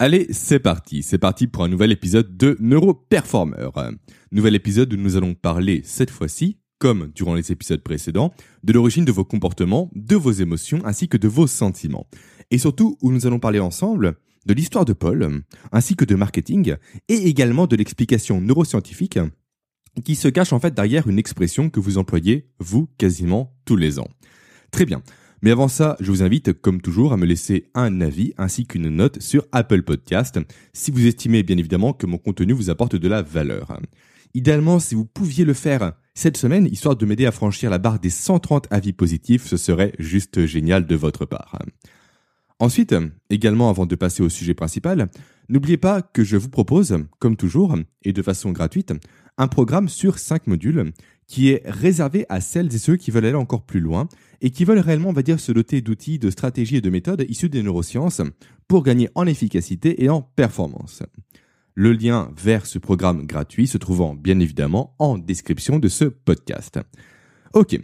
Allez, c'est parti. C'est parti pour un nouvel épisode de Neuroperformer. Nouvel épisode où nous allons parler cette fois-ci, comme durant les épisodes précédents, de l'origine de vos comportements, de vos émotions ainsi que de vos sentiments. Et surtout où nous allons parler ensemble de l'histoire de Paul, ainsi que de marketing, et également de l'explication neuroscientifique qui se cache en fait derrière une expression que vous employez, vous, quasiment tous les ans. Très bien. Mais avant ça, je vous invite, comme toujours, à me laisser un avis ainsi qu'une note sur Apple Podcast, si vous estimez bien évidemment que mon contenu vous apporte de la valeur. Idéalement, si vous pouviez le faire cette semaine, histoire de m'aider à franchir la barre des 130 avis positifs, ce serait juste génial de votre part. Ensuite, également avant de passer au sujet principal, n'oubliez pas que je vous propose, comme toujours, et de façon gratuite, un programme sur 5 modules qui est réservé à celles et ceux qui veulent aller encore plus loin et qui veulent réellement, on va dire, se doter d'outils, de stratégies et de méthodes issues des neurosciences pour gagner en efficacité et en performance. Le lien vers ce programme gratuit se trouvant bien évidemment en description de ce podcast. Ok,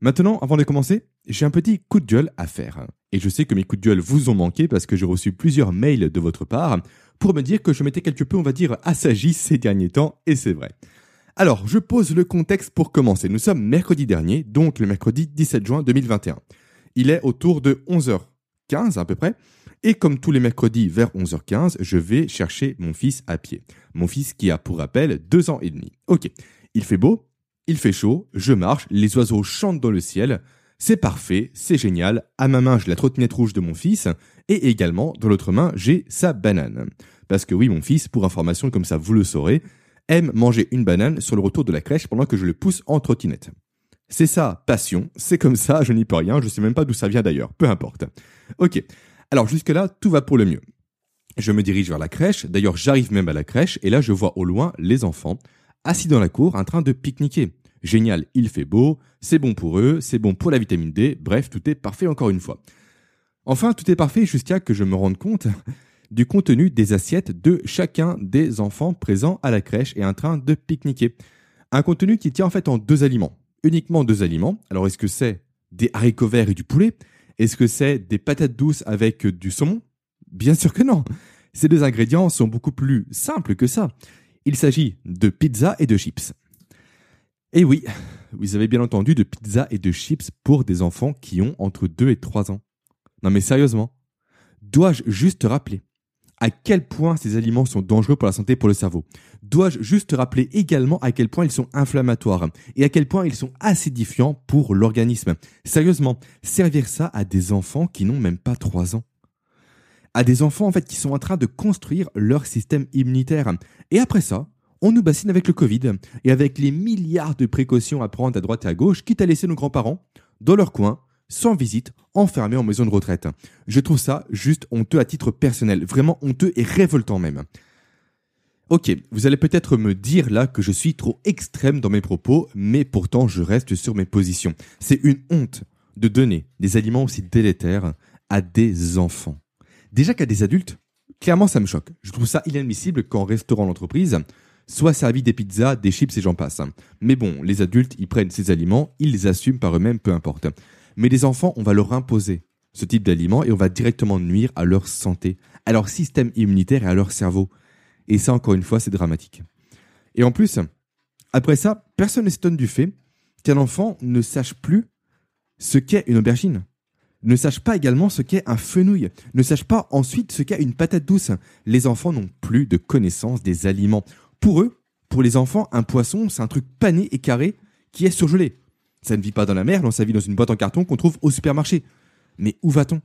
maintenant, avant de commencer, j'ai un petit coup de gueule à faire. Et je sais que mes coups de gueule vous ont manqué parce que j'ai reçu plusieurs mails de votre part pour me dire que je m'étais quelque peu, on va dire, assagi ces derniers temps, et c'est vrai. Alors, je pose le contexte pour commencer. Nous sommes mercredi dernier, donc le mercredi 17 juin 2021. Il est autour de 11h15 à peu près. Et comme tous les mercredis vers 11h15, je vais chercher mon fils à pied. Mon fils qui a pour rappel deux ans et demi. Ok, il fait beau, il fait chaud, je marche, les oiseaux chantent dans le ciel. C'est parfait, c'est génial. À ma main, j'ai la trottinette rouge de mon fils. Et également, dans l'autre main, j'ai sa banane. Parce que oui, mon fils, pour information, comme ça vous le saurez, aime manger une banane sur le retour de la crèche pendant que je le pousse en trottinette. C'est ça, passion, c'est comme ça, je n'y peux rien, je sais même pas d'où ça vient d'ailleurs, peu importe. Ok, alors jusque-là, tout va pour le mieux. Je me dirige vers la crèche, d'ailleurs j'arrive même à la crèche, et là je vois au loin les enfants, assis dans la cour, en train de pique-niquer. Génial, il fait beau, c'est bon pour eux, c'est bon pour la vitamine D, bref, tout est parfait encore une fois. Enfin, tout est parfait jusqu'à que je me rende compte du contenu des assiettes de chacun des enfants présents à la crèche et en train de pique-niquer. Un contenu qui tient en fait en deux aliments. Uniquement deux aliments. Alors est-ce que c'est des haricots verts et du poulet? Est-ce que c'est des patates douces avec du saumon? Bien sûr que non. Ces deux ingrédients sont beaucoup plus simples que ça. Il s'agit de pizza et de chips. Et oui, vous avez bien entendu de pizza et de chips pour des enfants qui ont entre 2 et 3 ans. Non mais sérieusement, dois-je juste te rappeler à quel point ces aliments sont dangereux pour la santé et pour le cerveau. Dois-je juste rappeler également à quel point ils sont inflammatoires et à quel point ils sont acidifiants pour l'organisme? Sérieusement, servir ça à des enfants qui n'ont même pas 3 ans? À des enfants en fait qui sont en train de construire leur système immunitaire. Et après ça, on nous bassine avec le Covid et avec les milliards de précautions à prendre à droite et à gauche, quitte à laisser nos grands-parents dans leur coin, sans visite, enfermé en maison de retraite. Je trouve ça juste honteux à titre personnel, vraiment honteux et révoltant même. Ok, vous allez peut-être me dire là que je suis trop extrême dans mes propos, mais pourtant je reste sur mes positions. C'est une honte de donner des aliments aussi délétères à des enfants. Déjà qu'à des adultes, clairement ça me choque. Je trouve ça inadmissible qu'en restaurant l'entreprise soit servi des pizzas, des chips et j'en passe. Mais bon, les adultes, ils prennent ces aliments, ils les assument par eux-mêmes, peu importe. Mais les enfants, on va leur imposer ce type d'aliments et on va directement nuire à leur santé, à leur système immunitaire et à leur cerveau. Et ça, encore une fois, c'est dramatique. Et en plus, après ça, personne ne s'étonne du fait qu'un enfant ne sache plus ce qu'est une aubergine, ne sache pas également ce qu'est un fenouil, ne sache pas ensuite ce qu'est une patate douce. Les enfants n'ont plus de connaissance des aliments. Pour eux, pour les enfants, un poisson, c'est un truc pané et carré qui est surgelé. Ça ne vit pas dans la mer, ça vit dans une boîte en carton qu'on trouve au supermarché. Mais où va-t-on?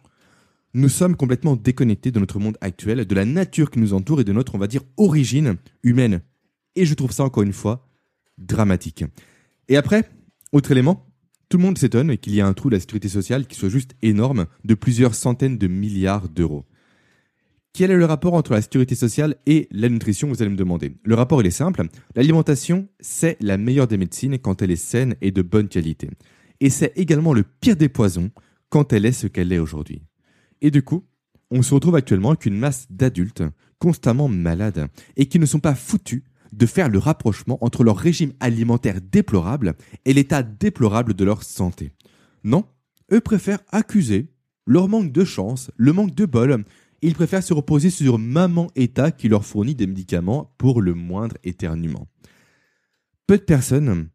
Nous sommes complètement déconnectés de notre monde actuel, de la nature qui nous entoure et de notre, on va dire, origine humaine. Et je trouve ça, encore une fois, dramatique. Et après, autre élément, tout le monde s'étonne qu'il y ait un trou de la sécurité sociale qui soit juste énorme, de plusieurs centaines de milliards d'euros. Quel est le rapport entre la sécurité sociale et la nutrition, vous allez me demander? Le rapport, il est simple. L'alimentation, c'est la meilleure des médecines quand elle est saine et de bonne qualité. Et c'est également le pire des poisons quand elle est ce qu'elle est aujourd'hui. Et du coup, on se retrouve actuellement avec une masse d'adultes constamment malades et qui ne sont pas foutus de faire le rapprochement entre leur régime alimentaire déplorable et l'état déplorable de leur santé. Non, eux préfèrent accuser leur manque de chance, le manque de bol, ils préfèrent se reposer sur maman État qui leur fournit des médicaments pour le moindre éternuement. Peu de personnes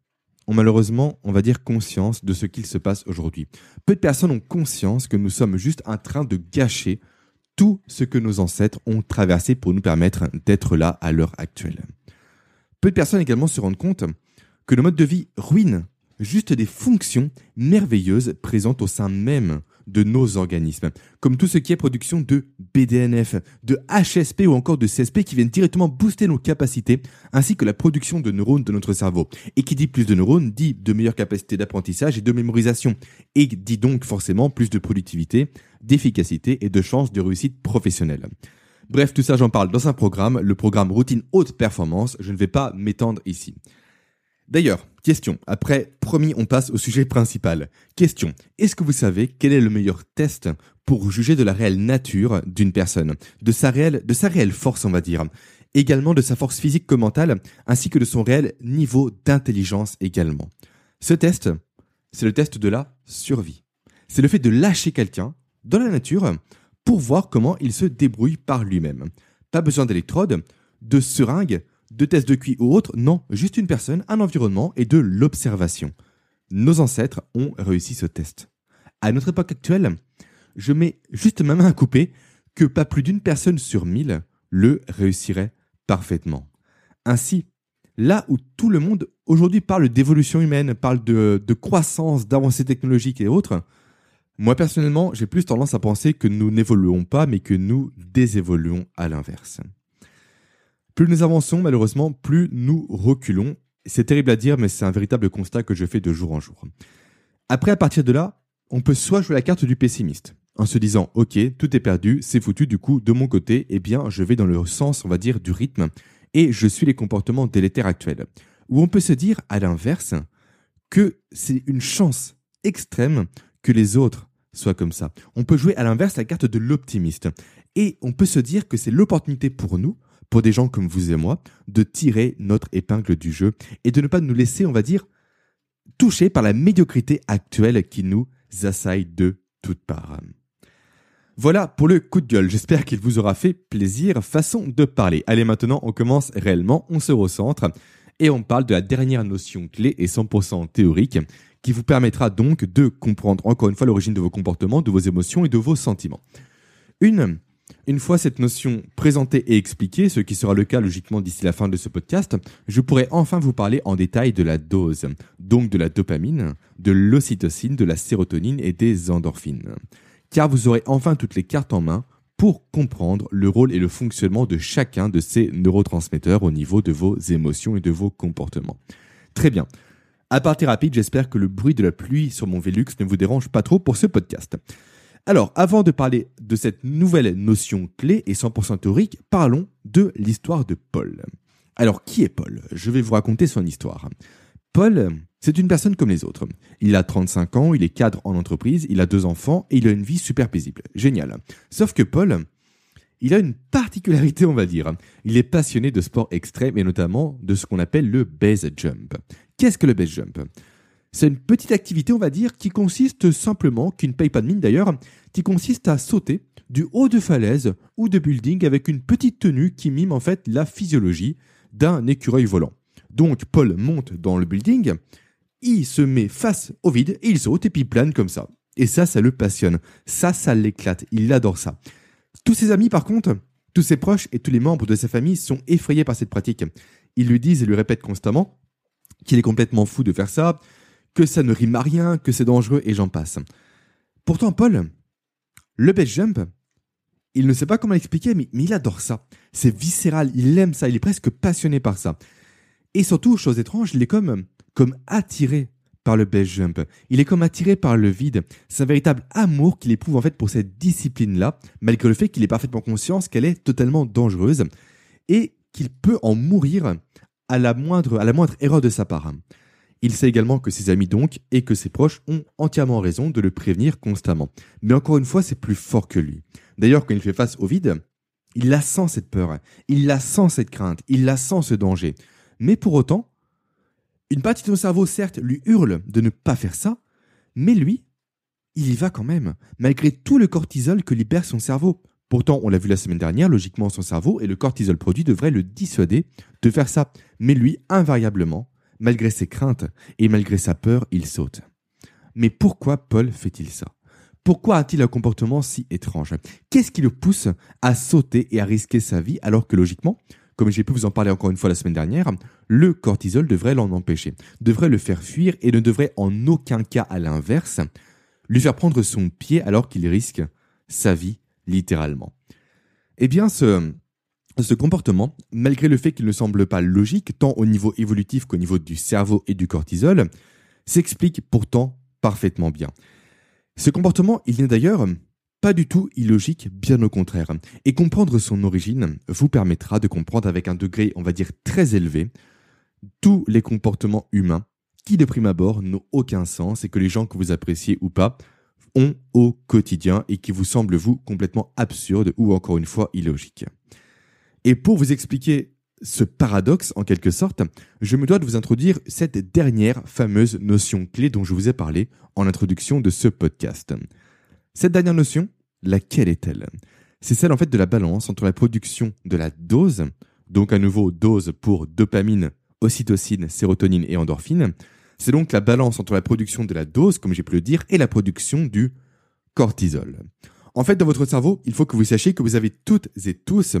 ont malheureusement, on va dire, conscience de ce qu'il se passe aujourd'hui. Peu de personnes ont conscience que nous sommes juste en train de gâcher tout ce que nos ancêtres ont traversé pour nous permettre d'être là à l'heure actuelle. Peu de personnes également se rendent compte que le mode de vie ruine juste des fonctions merveilleuses présentes au sein même de nos organismes, comme tout ce qui est production de BDNF, de HSP ou encore de CSP qui viennent directement booster nos capacités, ainsi que la production de neurones de notre cerveau. Et qui dit plus de neurones dit de meilleures capacités d'apprentissage et de mémorisation, et dit donc forcément plus de productivité, d'efficacité et de chances de réussite professionnelle. Bref, tout ça j'en parle dans un programme, le programme Routine Haute Performance, je ne vais pas m'étendre ici. D'ailleurs, question. Après, promis, on passe au sujet principal. Question. Est-ce que vous savez quel est le meilleur test pour juger de la réelle nature d'une personne, de sa réelle, de sa réelle force, on va dire, également de sa force physique comme mentale, ainsi que de son réel niveau d'intelligence également. Ce test, c'est le test de la survie. C'est le fait de lâcher quelqu'un dans la nature pour voir comment il se débrouille par lui-même. Pas besoin d'électrodes, de seringues, de tests de QI ou autres, non, juste une personne, un environnement et de l'observation. Nos ancêtres ont réussi ce test. À notre époque actuelle, je mets juste ma main à couper que pas plus d'une personne sur mille le réussirait parfaitement. Ainsi, là où tout le monde aujourd'hui parle d'évolution humaine, parle de, de croissance, d'avancées technologiques et autres, moi personnellement, j'ai plus tendance à penser que nous n'évoluons pas, mais que nous désévoluons à l'inverse. Plus nous avançons, malheureusement, plus nous reculons. C'est terrible à dire, mais c'est un véritable constat que je fais de jour en jour. Après, à partir de là, on peut soit jouer la carte du pessimiste, en se disant, ok, tout est perdu, c'est foutu, du coup, de mon côté, eh bien, je vais dans le sens, on va dire, du rythme, et je suis les comportements délétères actuels. Ou on peut se dire, à l'inverse, que c'est une chance extrême que les autres soient comme ça. On peut jouer à l'inverse la carte de l'optimiste. Et on peut se dire que c'est l'opportunité pour nous, pour des gens comme vous et moi, de tirer notre épingle du jeu et de ne pas nous laisser, on va dire, toucher par la médiocrité actuelle qui nous assaille de toutes parts. Voilà pour le coup de gueule. J'espère qu'il vous aura fait plaisir. Façon de parler. Allez, maintenant, on commence réellement. On se recentre et on parle de la dernière notion clé et 100% théorique qui vous permettra donc de comprendre encore une fois l'origine de vos comportements, de vos émotions et de vos sentiments. Une une fois cette notion présentée et expliquée, ce qui sera le cas logiquement d'ici la fin de ce podcast, je pourrai enfin vous parler en détail de la dose, donc de la dopamine, de l'ocytocine, de la sérotonine et des endorphines. Car vous aurez enfin toutes les cartes en main pour comprendre le rôle et le fonctionnement de chacun de ces neurotransmetteurs au niveau de vos émotions et de vos comportements. Très bien. À partir rapide, j'espère que le bruit de la pluie sur mon Velux ne vous dérange pas trop pour ce podcast. Alors, avant de parler de cette nouvelle notion clé et 100% théorique, parlons de l'histoire de Paul. Alors, qui est Paul? Je vais vous raconter son histoire. Paul, c'est une personne comme les autres. Il a 35 ans, il est cadre en entreprise, il a deux enfants et il a une vie super paisible. Génial. Sauf que Paul, il a une particularité, on va dire. Il est passionné de sport extrême et notamment de ce qu'on appelle le base jump. Qu'est-ce que le base jump? C'est une petite activité, on va dire, qui consiste simplement, qui ne paye mine d'ailleurs, qui consiste à sauter du haut de falaise ou de building avec une petite tenue qui mime en fait la physiologie d'un écureuil volant. Donc Paul monte dans le building, il se met face au vide et il saute et puis plane comme ça. Et ça, ça le passionne. Ça, ça l'éclate. Il adore ça. Tous ses amis, par contre, tous ses proches et tous les membres de sa famille sont effrayés par cette pratique. Ils lui disent et lui répètent constamment qu'il est complètement fou de faire ça, que ça ne rime à rien, que c'est dangereux et j'en passe. Pourtant, Paul, le base jump, il ne sait pas comment l'expliquer, mais, il adore ça. C'est viscéral, il aime ça, il est presque passionné par ça. Et surtout, chose étrange, il est comme, comme attiré par le base jump. Il est comme attiré par le vide. C'est un véritable amour qu'il éprouve en fait pour cette discipline-là, malgré le fait qu'il ait parfaitement conscience qu'elle est totalement dangereuse et qu'il peut en mourir à la moindre, à la moindre erreur de sa part. Il sait également que ses amis donc et que ses proches ont entièrement raison de le prévenir constamment. Mais encore une fois, c'est plus fort que lui. D'ailleurs, quand il fait face au vide, il la sent cette peur, il la sent cette crainte, il la sent ce danger. Mais pour autant, une partie de son cerveau, certes, lui hurle de ne pas faire ça, mais lui, il y va quand même, malgré tout le cortisol que libère son cerveau. Pourtant, on l'a vu la semaine dernière, logiquement, son cerveau et le cortisol produit devraient le dissuader de faire ça. Mais lui, invariablement, malgré ses craintes et malgré sa peur, il saute. Mais pourquoi Paul fait-il ça? Pourquoi a-t-il un comportement si étrange? Qu'est-ce qui le pousse à sauter et à risquer sa vie alors que logiquement, comme j'ai pu vous en parler encore une fois la semaine dernière, le cortisol devrait l'en empêcher, devrait le faire fuir et ne devrait en aucun cas, à l'inverse, lui faire prendre son pied alors qu'il risque sa vie littéralement. Eh bien, ce, ce comportement, malgré le fait qu'il ne semble pas logique, tant au niveau évolutif qu'au niveau du cerveau et du cortisol, s'explique pourtant parfaitement bien. Ce comportement, il n'est d'ailleurs pas du tout illogique, bien au contraire. Et comprendre son origine vous permettra de comprendre avec un degré, on va dire, très élevé, tous les comportements humains qui, de prime abord, n'ont aucun sens et que les gens que vous appréciez ou pas ont au quotidien et qui vous semblent, vous, complètement absurdes ou encore une fois illogiques. Et pour vous expliquer ce paradoxe, en quelque sorte, je me dois de vous introduire cette dernière fameuse notion clé dont je vous ai parlé en introduction de ce podcast. Cette dernière notion, laquelle est-elle? C'est celle en fait de la balance entre la production de la dose, donc à nouveau dose pour dopamine, ocytocine, sérotonine et endorphine. C'est donc la balance entre la production de la dose, comme j'ai pu le dire, et la production du cortisol. En fait, dans votre cerveau, il faut que vous sachiez que vous avez toutes et tous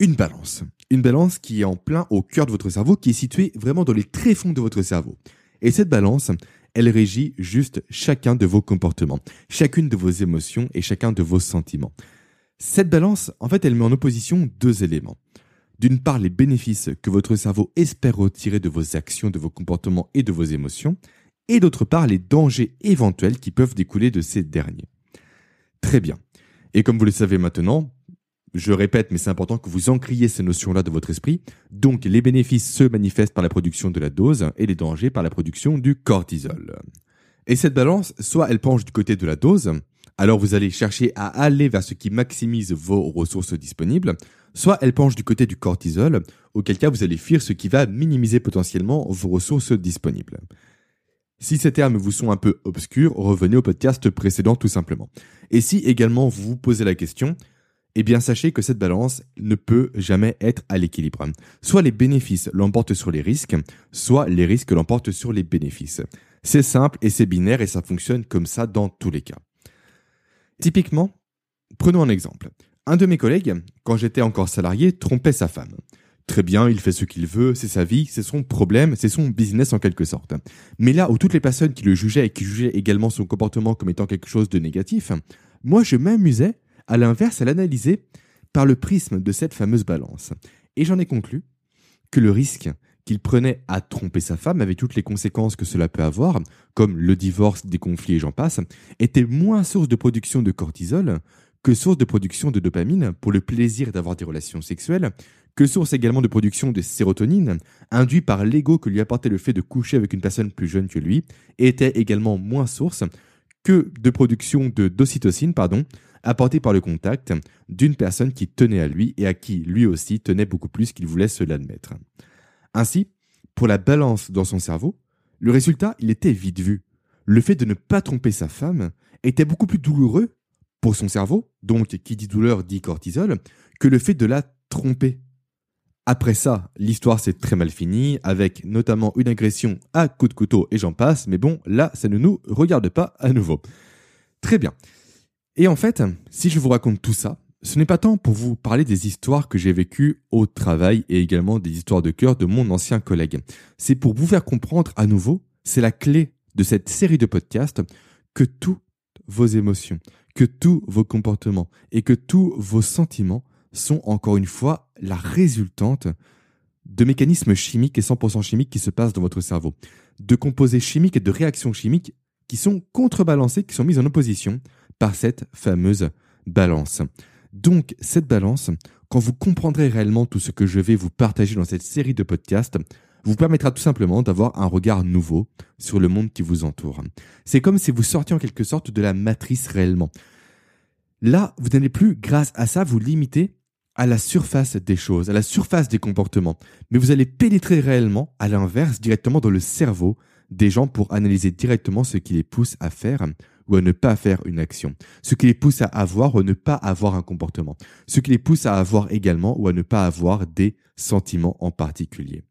une balance. Une balance qui est en plein au cœur de votre cerveau, qui est située vraiment dans les tréfonds de votre cerveau. Et cette balance, elle régit juste chacun de vos comportements, chacune de vos émotions et chacun de vos sentiments. Cette balance, en fait, elle met en opposition deux éléments. D'une part, les bénéfices que votre cerveau espère retirer de vos actions, de vos comportements et de vos émotions, et d'autre part, les dangers éventuels qui peuvent découler de ces derniers. Très bien. Et comme vous le savez maintenant, je répète, mais c'est important que vous encriez ces notions-là de votre esprit. Donc, les bénéfices se manifestent par la production de la dose et les dangers par la production du cortisol. Et cette balance, soit elle penche du côté de la dose, alors vous allez chercher à aller vers ce qui maximise vos ressources disponibles, soit elle penche du côté du cortisol, auquel cas vous allez fuir ce qui va minimiser potentiellement vos ressources disponibles. Si ces termes vous sont un peu obscurs, revenez au podcast précédent tout simplement. Et si également vous vous posez la question, eh bien sachez que cette balance ne peut jamais être à l'équilibre. Soit les bénéfices l'emportent sur les risques, soit les risques l'emportent sur les bénéfices. C'est simple et c'est binaire et ça fonctionne comme ça dans tous les cas. Typiquement, prenons un exemple. Un de mes collègues, quand j'étais encore salarié, trompait sa femme. Très bien, il fait ce qu'il veut, c'est sa vie, c'est son problème, c'est son business en quelque sorte. Mais là où toutes les personnes qui le jugeaient et qui jugeaient également son comportement comme étant quelque chose de négatif, moi je m'amusais à l'inverse, à l'analyser par le prisme de cette fameuse balance. Et j'en ai conclu que le risque qu'il prenait à tromper sa femme, avec toutes les conséquences que cela peut avoir, comme le divorce, des conflits et j'en passe, était moins source de production de cortisol que source de production de dopamine pour le plaisir d'avoir des relations sexuelles, que source également de production de sérotonine, induit par l'ego que lui apportait le fait de coucher avec une personne plus jeune que lui, était également moins source que de production de d'ocytocine, pardon, apporté par le contact d'une personne qui tenait à lui et à qui lui aussi tenait beaucoup plus qu'il voulait se l'admettre. Ainsi, pour la balance dans son cerveau, le résultat, il était vite vu. Le fait de ne pas tromper sa femme était beaucoup plus douloureux pour son cerveau, donc qui dit douleur dit cortisol, que le fait de la tromper. Après ça, l'histoire s'est très mal finie, avec notamment une agression à coups de couteau et j'en passe, mais bon, là, ça ne nous regarde pas à nouveau. Très bien. Et en fait, si je vous raconte tout ça, ce n'est pas tant pour vous parler des histoires que j'ai vécues au travail et également des histoires de cœur de mon ancien collègue. C'est pour vous faire comprendre à nouveau, c'est la clé de cette série de podcasts, que toutes vos émotions, que tous vos comportements et que tous vos sentiments sont encore une fois la résultante de mécanismes chimiques et 100% chimiques qui se passent dans votre cerveau, de composés chimiques et de réactions chimiques qui sont contrebalancées, qui sont mises en opposition par cette fameuse balance. Donc cette balance, quand vous comprendrez réellement tout ce que je vais vous partager dans cette série de podcasts, vous permettra tout simplement d'avoir un regard nouveau sur le monde qui vous entoure. C'est comme si vous sortiez en quelque sorte de la matrice réellement. Là, vous n'allez plus, grâce à ça, vous limiter à la surface des choses, à la surface des comportements, mais vous allez pénétrer réellement, à l'inverse, directement dans le cerveau des gens pour analyser directement ce qui les pousse à faire ou à ne pas faire une action, ce qui les pousse à avoir ou à ne pas avoir un comportement, ce qui les pousse à avoir également ou à ne pas avoir des sentiments en particulier.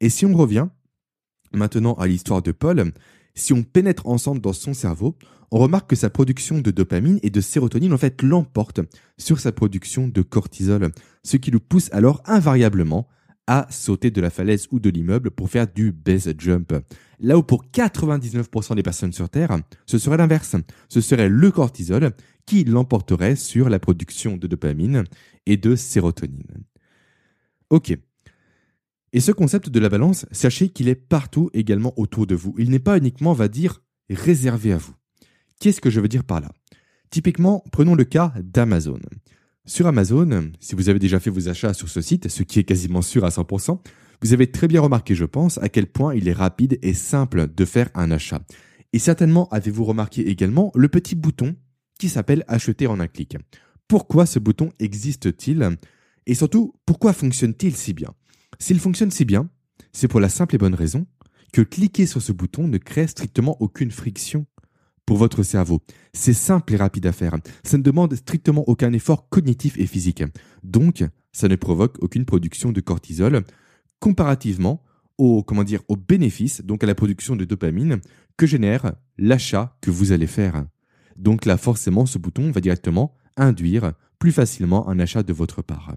Et si on revient maintenant à l'histoire de Paul, si on pénètre ensemble dans son cerveau, on remarque que sa production de dopamine et de sérotonine en fait l'emporte sur sa production de cortisol, ce qui le pousse alors invariablement à sauter de la falaise ou de l'immeuble pour faire du base jump. Là où pour 99% des personnes sur Terre, ce serait l'inverse. Ce serait le cortisol qui l'emporterait sur la production de dopamine et de sérotonine. Ok. Et ce concept de la balance, sachez qu'il est partout également autour de vous. Il n'est pas uniquement, on va dire, réservé à vous. Qu'est-ce que je veux dire par là? Typiquement, prenons le cas d'Amazon. Sur Amazon, si vous avez déjà fait vos achats sur ce site, ce qui est quasiment sûr à 100%, vous avez très bien remarqué, je pense, à quel point il est rapide et simple de faire un achat. Et certainement avez-vous remarqué également le petit bouton qui s'appelle acheter en un clic. Pourquoi ce bouton existe-t-il? Et surtout, pourquoi fonctionne-t-il si bien? S'il fonctionne si bien, c'est pour la simple et bonne raison que cliquer sur ce bouton ne crée strictement aucune friction pour votre cerveau. C'est simple et rapide à faire. Ça ne demande strictement aucun effort cognitif et physique. Donc, ça ne provoque aucune production de cortisol comparativement au, comment dire, au bénéfice, donc à la production de dopamine que génère l'achat que vous allez faire. Donc là, forcément, ce bouton va directement induire plus facilement un achat de votre part.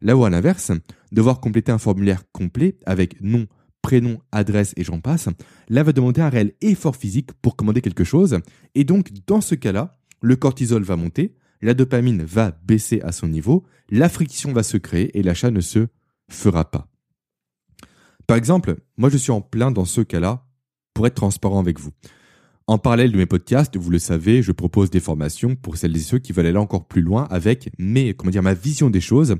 Là où à l'inverse, devoir compléter un formulaire complet avec nom, prénom, adresse et j'en passe, là va demander un réel effort physique pour commander quelque chose. Et donc, dans ce cas-là, le cortisol va monter, la dopamine va baisser à son niveau, la friction va se créer et l'achat ne se fera pas. Par exemple, moi je suis en plein dans ce cas-là pour être transparent avec vous. En parallèle de mes podcasts, vous le savez, je propose des formations pour celles et ceux qui veulent aller encore plus loin avec mes, comment dire, ma vision des choses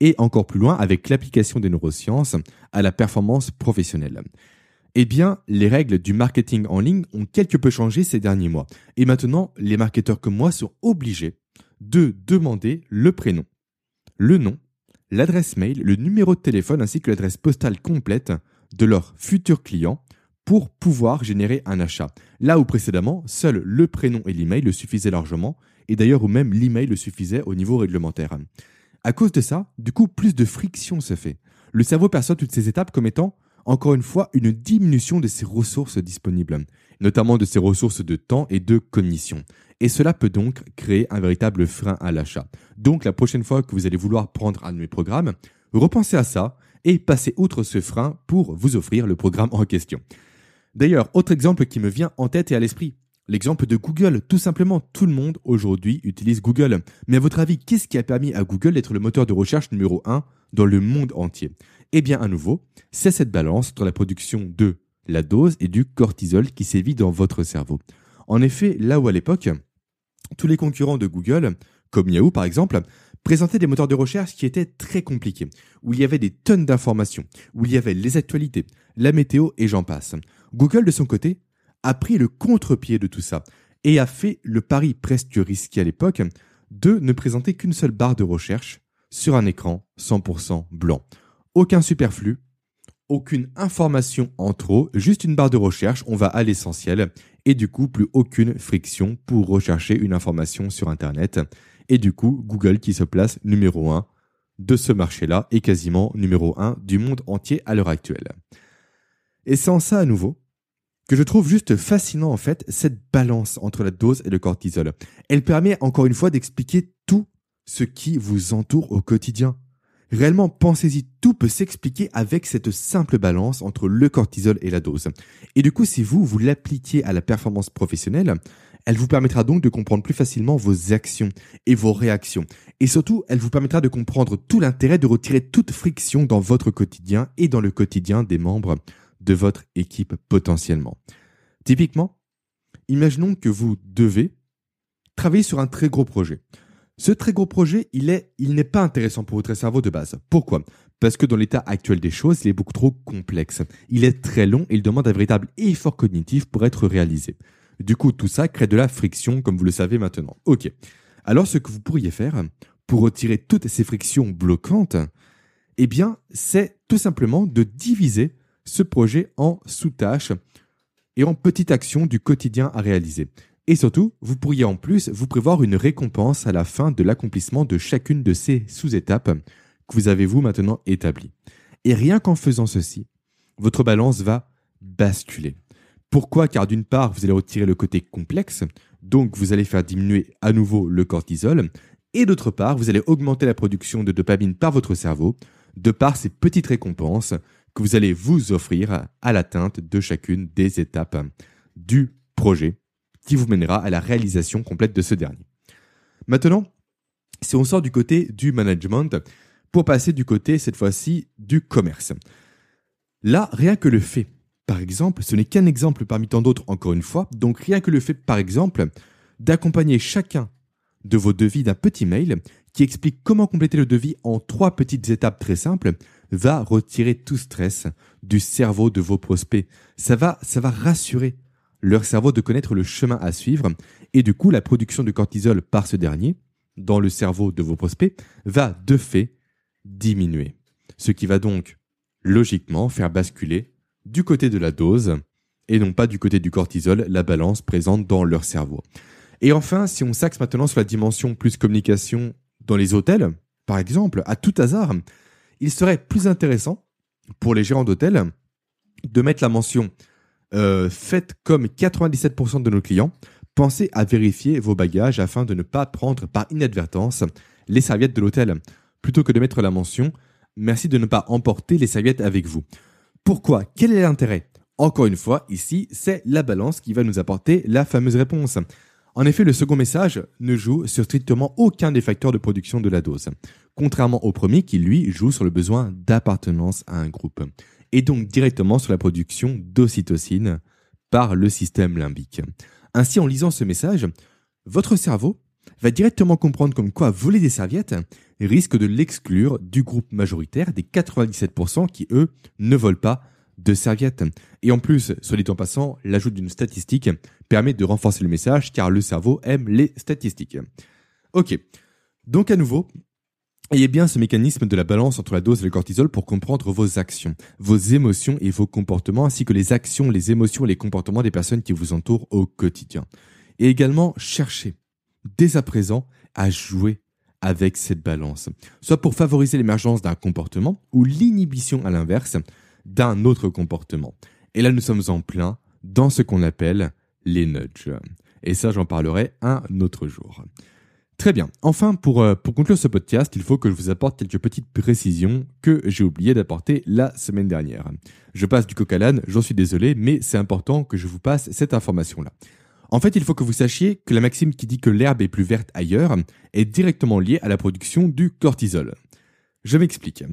et encore plus loin avec l'application des neurosciences à la performance professionnelle. Eh bien, les règles du marketing en ligne ont quelque peu changé ces derniers mois. Et maintenant, les marketeurs comme moi sont obligés de demander le prénom, le nom, l'adresse mail, le numéro de téléphone ainsi que l'adresse postale complète de leurs futurs clients pour pouvoir générer un achat. Là où précédemment, seul le prénom et l'email le suffisaient largement, et d'ailleurs où même l'email le suffisait au niveau réglementaire. À cause de ça, du coup, plus de friction se fait. Le cerveau perçoit toutes ces étapes comme étant, encore une fois, une diminution de ses ressources disponibles, notamment de ses ressources de temps et de cognition. Et cela peut donc créer un véritable frein à l'achat. Donc la prochaine fois que vous allez vouloir prendre un de mes programmes, repensez à ça et passez outre ce frein pour vous offrir le programme en question. D'ailleurs, autre exemple qui me vient en tête et à l'esprit, L'exemple de Google, tout simplement, tout le monde aujourd'hui utilise Google. Mais à votre avis, qu'est-ce qui a permis à Google d'être le moteur de recherche numéro 1 dans le monde entier? Eh bien, à nouveau, c'est cette balance entre la production de la dose et du cortisol qui sévit dans votre cerveau. En effet, là où à l'époque, tous les concurrents de Google, comme Yahoo par exemple, présentaient des moteurs de recherche qui étaient très compliqués, où il y avait des tonnes d'informations, où il y avait les actualités, la météo et j'en passe. Google, de son côté, a pris le contre-pied de tout ça et a fait le pari presque risqué à l'époque de ne présenter qu'une seule barre de recherche sur un écran 100% blanc. Aucun superflu, aucune information en trop, juste une barre de recherche, on va à l'essentiel, et du coup plus aucune friction pour rechercher une information sur Internet. Et du coup, Google qui se place numéro 1 de ce marché-là et quasiment numéro 1 du monde entier à l'heure actuelle. Et sans ça à nouveau, que je trouve juste fascinant en fait, cette balance entre la dose et le cortisol. Elle permet encore une fois d'expliquer tout ce qui vous entoure au quotidien. Réellement, pensez-y, tout peut s'expliquer avec cette simple balance entre le cortisol et la dose. Et du coup, si vous, vous l'appliquiez à la performance professionnelle, elle vous permettra donc de comprendre plus facilement vos actions et vos réactions. Et surtout, elle vous permettra de comprendre tout l'intérêt de retirer toute friction dans votre quotidien et dans le quotidien des membres de votre équipe potentiellement. Typiquement, imaginons que vous devez travailler sur un très gros projet. Ce très gros projet, il il n'est pas intéressant pour votre cerveau de base. Pourquoi? Parce que dans l'état actuel des choses, il est beaucoup trop complexe. Il est très long et il demande un véritable effort cognitif pour être réalisé. Du coup, tout ça crée de la friction, comme vous le savez maintenant. Ok. Alors, ce que vous pourriez faire pour retirer toutes ces frictions bloquantes, eh bien, c'est tout simplement de diviser ce projet en sous-tâches et en petites actions du quotidien à réaliser. Et surtout, vous pourriez en plus vous prévoir une récompense à la fin de l'accomplissement de chacune de ces sous-étapes que vous avez vous maintenant établies. Et rien qu'en faisant ceci, votre balance va basculer. Pourquoi? Car d'une part, vous allez retirer le côté complexe, donc vous allez faire diminuer à nouveau le cortisol, et d'autre part, vous allez augmenter la production de dopamine par votre cerveau, de par ces petites récompenses que vous allez vous offrir à l'atteinte de chacune des étapes du projet qui vous mènera à la réalisation complète de ce dernier. Maintenant, si on sort du côté du management pour passer du côté, cette fois-ci, du commerce. Là, rien que le fait par exemple, ce n'est qu'un exemple parmi tant d'autres encore une fois, donc rien que le fait par exemple d'accompagner chacun de vos devis d'un petit mail qui explique comment compléter le devis en trois petites étapes très simples va retirer tout stress du cerveau de vos prospects. Ça va, ça va rassurer leur cerveau de connaître le chemin à suivre et du coup la production de cortisol par ce dernier dans le cerveau de vos prospects va de fait diminuer. Ce qui va donc logiquement faire basculer du côté de la dose et non pas du côté du cortisol, la balance présente dans leur cerveau. Et enfin, si on s'axe maintenant sur la dimension plus communication dans les hôtels, par exemple, à tout hasard, il serait plus intéressant pour les gérants d'hôtels de mettre la mention euh, faites comme 97% de nos clients, pensez à vérifier vos bagages afin de ne pas prendre par inadvertance les serviettes de l'hôtel, plutôt que de mettre la mention merci de ne pas emporter les serviettes avec vous. Pourquoi? Quel est l'intérêt? Encore une fois, ici, c'est la balance qui va nous apporter la fameuse réponse. En effet, le second message ne joue sur strictement aucun des facteurs de production de la dose, contrairement au premier qui, lui, joue sur le besoin d'appartenance à un groupe, et donc directement sur la production d'ocytocine par le système limbique. Ainsi, en lisant ce message, votre cerveau va directement comprendre comme quoi voler des serviettes risque de l'exclure du groupe majoritaire des 97% qui, eux, ne volent pas de serviettes. Et en plus, soit dit en passant, l'ajout d'une statistique permet de renforcer le message car le cerveau aime les statistiques. Ok. Donc à nouveau, ayez bien ce mécanisme de la balance entre la dose et le cortisol pour comprendre vos actions, vos émotions et vos comportements, ainsi que les actions, les émotions et les comportements des personnes qui vous entourent au quotidien. Et également, cherchez dès à présent à jouer avec cette balance, soit pour favoriser l'émergence d'un comportement ou l'inhibition à l'inverse d'un autre comportement. Et là, nous sommes en plein dans ce qu'on appelle les nudges. Et ça, j'en parlerai un autre jour. Très bien. Enfin, pour, euh, pour conclure ce podcast, il faut que je vous apporte quelques petites précisions que j'ai oublié d'apporter la semaine dernière. Je passe du coq à j'en suis désolé, mais c'est important que je vous passe cette information-là. En fait, il faut que vous sachiez que la maxime qui dit que l'herbe est plus verte ailleurs est directement liée à la production du cortisol. Je m'explique.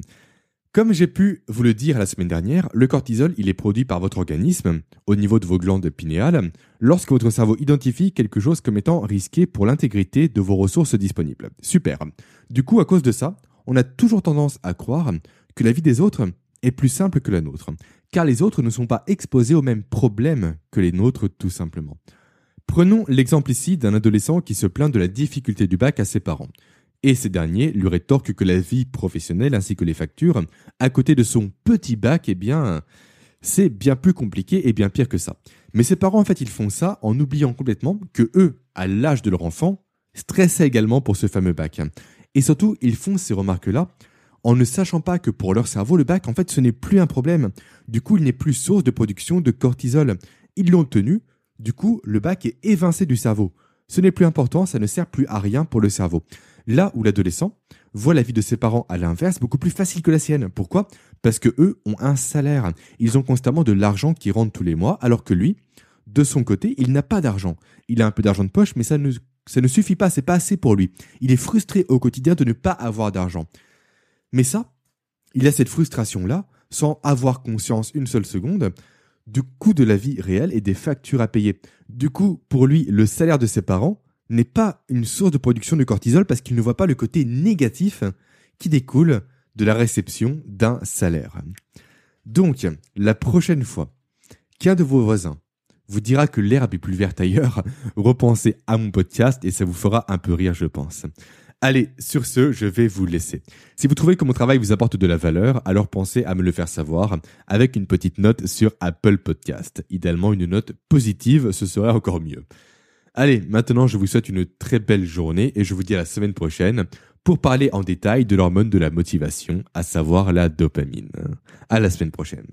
Comme j'ai pu vous le dire la semaine dernière, le cortisol, il est produit par votre organisme au niveau de vos glandes pinéales lorsque votre cerveau identifie quelque chose comme étant risqué pour l'intégrité de vos ressources disponibles. Super. Du coup, à cause de ça, on a toujours tendance à croire que la vie des autres est plus simple que la nôtre, car les autres ne sont pas exposés aux mêmes problèmes que les nôtres tout simplement. Prenons l'exemple ici d'un adolescent qui se plaint de la difficulté du bac à ses parents. Et ces derniers lui rétorquent que la vie professionnelle ainsi que les factures, à côté de son petit bac, eh bien, c'est bien plus compliqué et bien pire que ça. Mais ses parents, en fait, ils font ça en oubliant complètement que eux, à l'âge de leur enfant, stressaient également pour ce fameux bac. Et surtout, ils font ces remarques-là en ne sachant pas que pour leur cerveau, le bac, en fait, ce n'est plus un problème. Du coup, il n'est plus source de production de cortisol. Ils l'ont tenu du coup, le bac est évincé du cerveau. Ce n'est plus important, ça ne sert plus à rien pour le cerveau. Là où l'adolescent voit la vie de ses parents à l'inverse beaucoup plus facile que la sienne. Pourquoi? Parce que eux ont un salaire. Ils ont constamment de l'argent qui rentre tous les mois, alors que lui, de son côté, il n'a pas d'argent. Il a un peu d'argent de poche, mais ça ne, suffit pas, c'est pas assez pour lui. Il est frustré au quotidien de ne pas avoir d'argent. Mais ça, il a cette frustration-là, sans avoir conscience une seule seconde, du coût de la vie réelle et des factures à payer. Du coup, pour lui, le salaire de ses parents n'est pas une source de production de cortisol parce qu'il ne voit pas le côté négatif qui découle de la réception d'un salaire. Donc, la prochaine fois qu'un de vos voisins vous dira que l'herbe est plus verte ailleurs, repensez à mon podcast et ça vous fera un peu rire, je pense. Allez, sur ce, je vais vous laisser. Si vous trouvez que mon travail vous apporte de la valeur, alors pensez à me le faire savoir avec une petite note sur Apple Podcast. Idéalement, une note positive, ce serait encore mieux. Allez, maintenant je vous souhaite une très belle journée et je vous dis à la semaine prochaine pour parler en détail de l'hormone de la motivation, à savoir la dopamine. À la semaine prochaine.